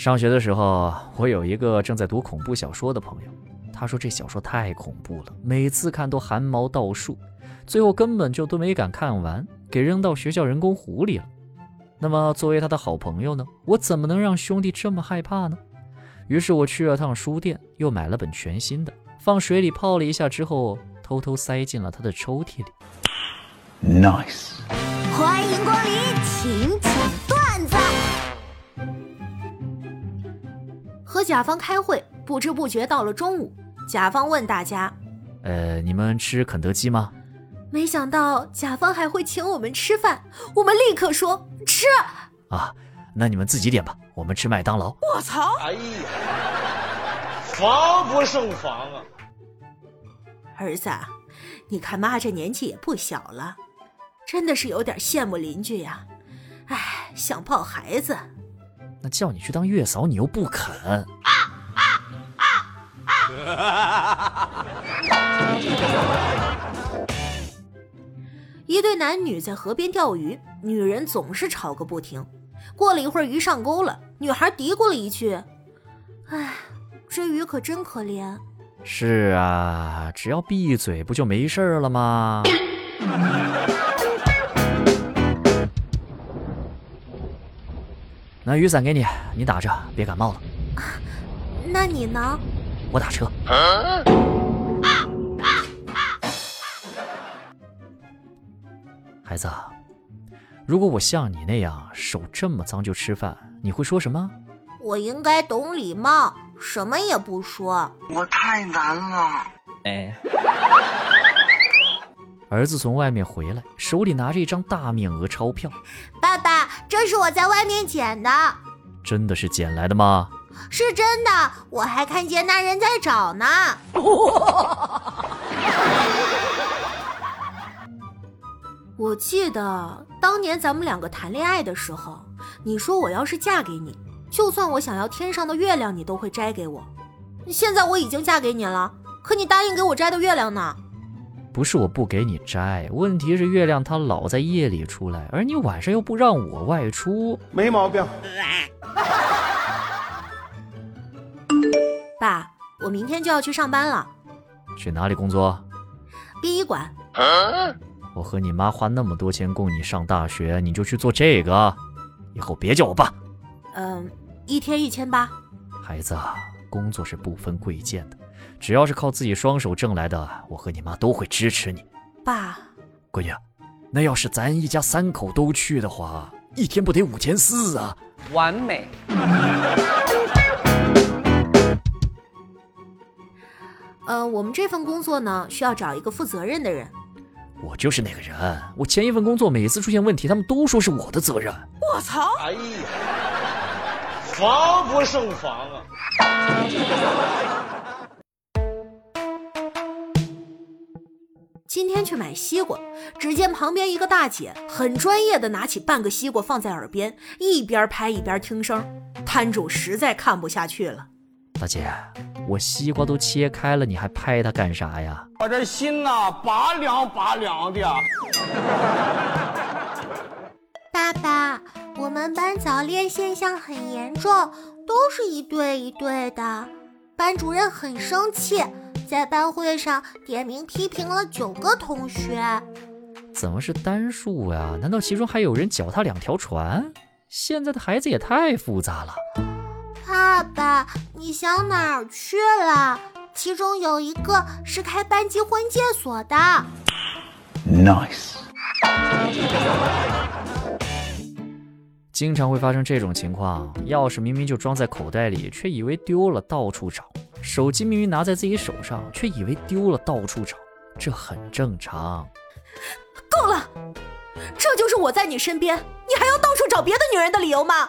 上学的时候，我有一个正在读恐怖小说的朋友，他说这小说太恐怖了，每次看都汗毛倒竖，最后根本就都没敢看完，给扔到学校人工湖里了。那么作为他的好朋友呢，我怎么能让兄弟这么害怕呢？于是我去了趟书店，又买了本全新的，放水里泡了一下之后，偷偷塞进了他的抽屉里。Nice，欢迎光临请讲段子。和甲方开会，不知不觉到了中午。甲方问大家：“呃，你们吃肯德基吗？”没想到甲方还会请我们吃饭，我们立刻说吃。啊，那你们自己点吧，我们吃麦当劳。我操！哎呀，防不胜防啊！儿子，你看妈这年纪也不小了，真的是有点羡慕邻居呀。哎，想抱孩子。那叫你去当月嫂，你又不肯。一对男女在河边钓鱼，女人总是吵个不停。过了一会儿，鱼上钩了，女孩嘀咕了一句：“哎，这鱼可真可怜。”是啊，只要闭嘴，不就没事了吗？那雨伞给你，你打着，别感冒了。那你呢？我打车。孩子，如果我像你那样手这么脏就吃饭，你会说什么？我应该懂礼貌，什么也不说。我太难了。哎。儿子从外面回来，手里拿着一张大面额钞票。爸爸，这是我在外面捡的。真的是捡来的吗？是真的，我还看见那人在找呢。我记得当年咱们两个谈恋爱的时候，你说我要是嫁给你，就算我想要天上的月亮，你都会摘给我。现在我已经嫁给你了，可你答应给我摘的月亮呢？不是我不给你摘，问题是月亮它老在夜里出来，而你晚上又不让我外出，没毛病。爸，我明天就要去上班了。去哪里工作？殡仪馆。我和你妈花那么多钱供你上大学，你就去做这个？以后别叫我爸。嗯，一天一千八。孩子，工作是不分贵贱的。只要是靠自己双手挣来的，我和你妈都会支持你。爸，闺女，那要是咱一家三口都去的话，一天不得五千四啊？完美。呃，我们这份工作呢，需要找一个负责任的人。我就是那个人。我前一份工作每次出现问题，他们都说是我的责任。我操！哎呀，防不胜防啊！今天去买西瓜，只见旁边一个大姐很专业的拿起半个西瓜放在耳边，一边拍一边听声。摊主实在看不下去了，大姐，我西瓜都切开了，你还拍它干啥呀？我这心呐，拔凉拔凉的。爸爸，我们班早恋现象很严重，都是一对一对的，班主任很生气。在班会上点名批评了九个同学，怎么是单数呀？难道其中还有人脚踏两条船？现在的孩子也太复杂了。爸爸，你想哪儿去了？其中有一个是开班级婚介所的。Nice。经常会发生这种情况，钥匙明明就装在口袋里，却以为丢了，到处找。手机明明拿在自己手上，却以为丢了，到处找，这很正常。够了，这就是我在你身边，你还要到处找别的女人的理由吗？